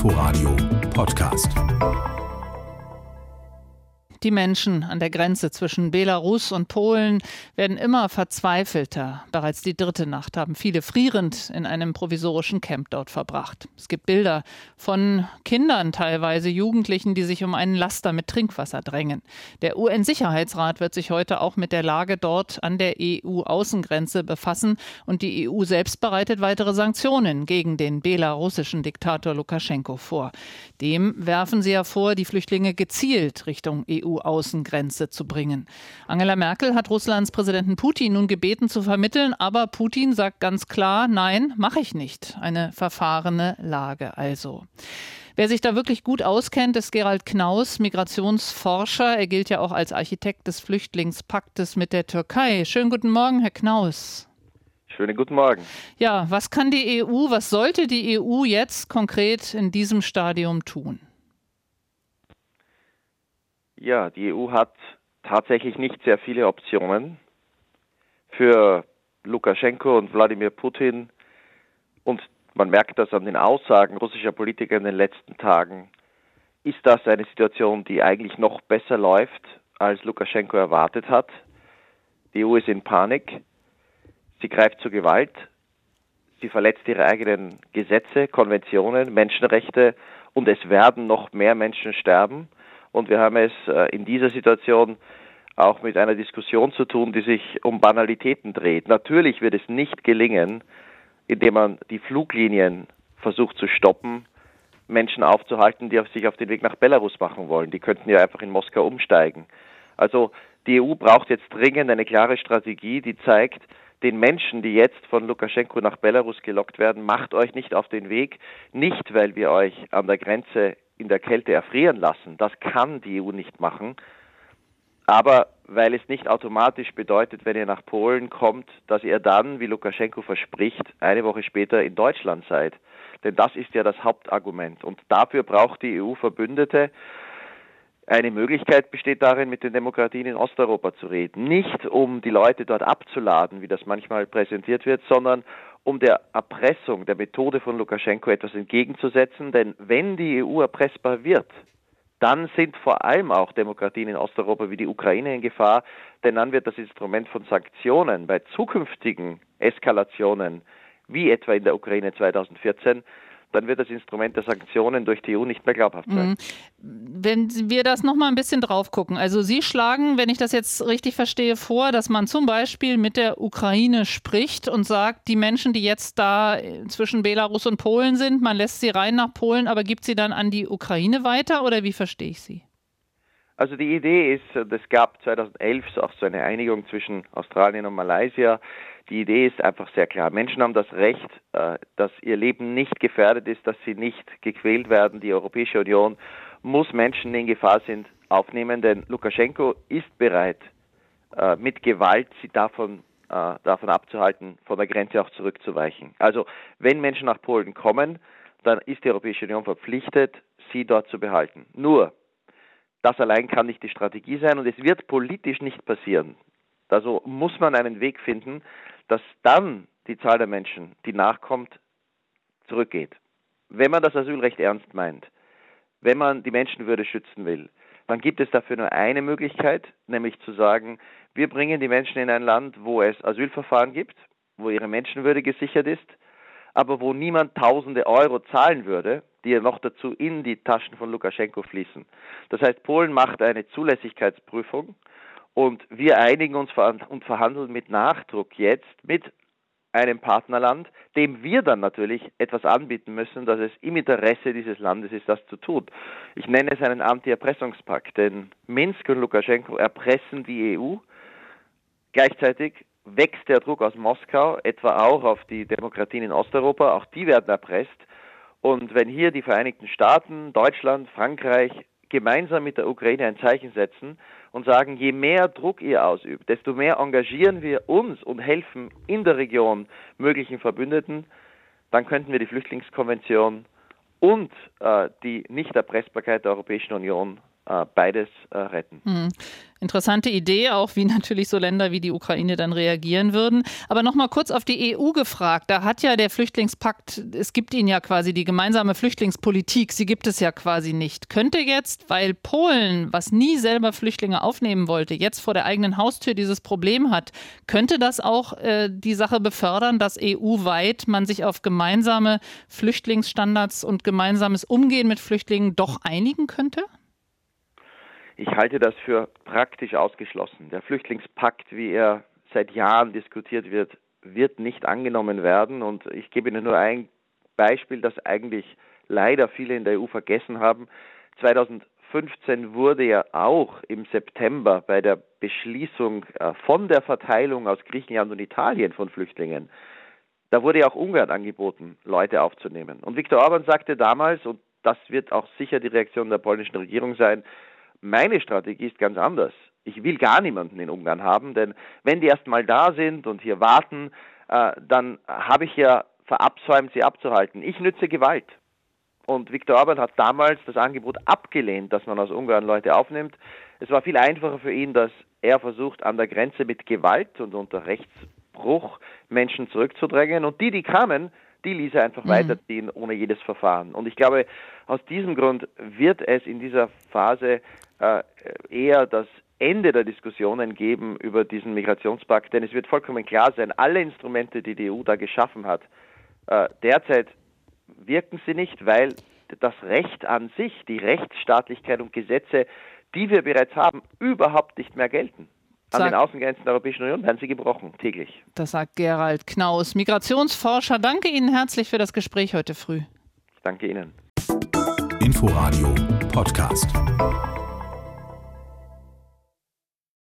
Inforadio Podcast. Die Menschen an der Grenze zwischen Belarus und Polen werden immer verzweifelter. Bereits die dritte Nacht haben viele frierend in einem provisorischen Camp dort verbracht. Es gibt Bilder von Kindern, teilweise Jugendlichen, die sich um einen Laster mit Trinkwasser drängen. Der UN-Sicherheitsrat wird sich heute auch mit der Lage dort an der EU-Außengrenze befassen und die EU selbst bereitet weitere Sanktionen gegen den belarussischen Diktator Lukaschenko vor. Dem werfen sie ja vor, die Flüchtlinge gezielt Richtung EU EU-Außengrenze zu bringen. Angela Merkel hat Russlands Präsidenten Putin nun gebeten zu vermitteln, aber Putin sagt ganz klar, nein, mache ich nicht. Eine verfahrene Lage also. Wer sich da wirklich gut auskennt, ist Gerald Knaus, Migrationsforscher. Er gilt ja auch als Architekt des Flüchtlingspaktes mit der Türkei. Schönen guten Morgen, Herr Knaus. Schönen guten Morgen. Ja, was kann die EU, was sollte die EU jetzt konkret in diesem Stadium tun? Ja, die EU hat tatsächlich nicht sehr viele Optionen. Für Lukaschenko und Wladimir Putin und man merkt das an den Aussagen russischer Politiker in den letzten Tagen, ist das eine Situation, die eigentlich noch besser läuft, als Lukaschenko erwartet hat. Die EU ist in Panik, sie greift zur Gewalt, sie verletzt ihre eigenen Gesetze, Konventionen, Menschenrechte und es werden noch mehr Menschen sterben. Und wir haben es äh, in dieser Situation auch mit einer Diskussion zu tun, die sich um Banalitäten dreht. Natürlich wird es nicht gelingen, indem man die Fluglinien versucht zu stoppen, Menschen aufzuhalten, die sich auf den Weg nach Belarus machen wollen. Die könnten ja einfach in Moskau umsteigen. Also die EU braucht jetzt dringend eine klare Strategie, die zeigt, den Menschen, die jetzt von Lukaschenko nach Belarus gelockt werden, macht euch nicht auf den Weg, nicht weil wir euch an der Grenze in der Kälte erfrieren lassen. Das kann die EU nicht machen. Aber weil es nicht automatisch bedeutet, wenn ihr nach Polen kommt, dass ihr dann, wie Lukaschenko verspricht, eine Woche später in Deutschland seid. Denn das ist ja das Hauptargument. Und dafür braucht die EU Verbündete. Eine Möglichkeit besteht darin, mit den Demokratien in Osteuropa zu reden. Nicht um die Leute dort abzuladen, wie das manchmal präsentiert wird, sondern um der Erpressung, der Methode von Lukaschenko etwas entgegenzusetzen. Denn wenn die EU erpressbar wird, dann sind vor allem auch Demokratien in Osteuropa wie die Ukraine in Gefahr, denn dann wird das Instrument von Sanktionen bei zukünftigen Eskalationen, wie etwa in der Ukraine 2014, dann wird das Instrument der Sanktionen durch die EU nicht mehr glaubhaft sein. Mhm. Wenn wir das nochmal ein bisschen drauf gucken, also Sie schlagen, wenn ich das jetzt richtig verstehe, vor, dass man zum Beispiel mit der Ukraine spricht und sagt, die Menschen, die jetzt da zwischen Belarus und Polen sind, man lässt sie rein nach Polen, aber gibt sie dann an die Ukraine weiter oder wie verstehe ich Sie? Also die Idee ist, es gab 2011 auch so eine Einigung zwischen Australien und Malaysia, die Idee ist einfach sehr klar. Menschen haben das Recht, äh, dass ihr Leben nicht gefährdet ist, dass sie nicht gequält werden. Die Europäische Union muss Menschen, die in Gefahr sind, aufnehmen, denn Lukaschenko ist bereit, äh, mit Gewalt sie davon, äh, davon abzuhalten, von der Grenze auch zurückzuweichen. Also wenn Menschen nach Polen kommen, dann ist die Europäische Union verpflichtet, sie dort zu behalten. Nur, das allein kann nicht die Strategie sein und es wird politisch nicht passieren. Also muss man einen Weg finden, dass dann die Zahl der Menschen, die nachkommt, zurückgeht. Wenn man das Asylrecht ernst meint, wenn man die Menschenwürde schützen will, dann gibt es dafür nur eine Möglichkeit, nämlich zu sagen, wir bringen die Menschen in ein Land, wo es Asylverfahren gibt, wo ihre Menschenwürde gesichert ist, aber wo niemand tausende Euro zahlen würde, die ja noch dazu in die Taschen von Lukaschenko fließen. Das heißt, Polen macht eine Zulässigkeitsprüfung und wir einigen uns und verhandeln mit Nachdruck jetzt mit einem Partnerland, dem wir dann natürlich etwas anbieten müssen, dass es im Interesse dieses Landes ist, das zu tun. Ich nenne es einen Anti-Erpressungspakt, denn Minsk und Lukaschenko erpressen die EU. Gleichzeitig wächst der Druck aus Moskau, etwa auch auf die Demokratien in Osteuropa, auch die werden erpresst. Und wenn hier die Vereinigten Staaten, Deutschland, Frankreich gemeinsam mit der Ukraine ein Zeichen setzen und sagen, je mehr Druck ihr ausübt, desto mehr engagieren wir uns und helfen in der Region möglichen Verbündeten, dann könnten wir die Flüchtlingskonvention und äh, die Nichterpressbarkeit der Europäischen Union beides äh, retten. Hm. Interessante Idee, auch wie natürlich so Länder wie die Ukraine dann reagieren würden. Aber noch mal kurz auf die EU gefragt. Da hat ja der Flüchtlingspakt, es gibt ihn ja quasi die gemeinsame Flüchtlingspolitik, sie gibt es ja quasi nicht. Könnte jetzt, weil Polen, was nie selber Flüchtlinge aufnehmen wollte, jetzt vor der eigenen Haustür dieses Problem hat, könnte das auch äh, die Sache befördern, dass EU-weit man sich auf gemeinsame Flüchtlingsstandards und gemeinsames Umgehen mit Flüchtlingen doch einigen könnte? Ich halte das für praktisch ausgeschlossen. Der Flüchtlingspakt, wie er seit Jahren diskutiert wird, wird nicht angenommen werden. Und ich gebe Ihnen nur ein Beispiel, das eigentlich leider viele in der EU vergessen haben. 2015 wurde ja auch im September bei der Beschließung äh, von der Verteilung aus Griechenland und Italien von Flüchtlingen, da wurde ja auch Ungarn angeboten, Leute aufzunehmen. Und Viktor Orban sagte damals, und das wird auch sicher die Reaktion der polnischen Regierung sein, meine Strategie ist ganz anders. Ich will gar niemanden in Ungarn haben, denn wenn die erst mal da sind und hier warten, äh, dann habe ich ja verabsäumt, sie abzuhalten. Ich nütze Gewalt. Und Viktor Orban hat damals das Angebot abgelehnt, dass man aus Ungarn Leute aufnimmt. Es war viel einfacher für ihn, dass er versucht, an der Grenze mit Gewalt und unter Rechtsbruch Menschen zurückzudrängen. Und die, die kamen, die ließ er einfach mhm. weiterziehen ohne jedes Verfahren. Und ich glaube, aus diesem Grund wird es in dieser Phase äh, eher das Ende der Diskussionen geben über diesen Migrationspakt, denn es wird vollkommen klar sein, alle Instrumente, die die EU da geschaffen hat, äh, derzeit wirken sie nicht, weil das Recht an sich, die Rechtsstaatlichkeit und Gesetze, die wir bereits haben, überhaupt nicht mehr gelten. An den Außengrenzen der Europäischen Union werden sie gebrochen, täglich. Das sagt Gerald Knaus, Migrationsforscher. Danke Ihnen herzlich für das Gespräch heute früh. Ich danke Ihnen. Inforadio Podcast.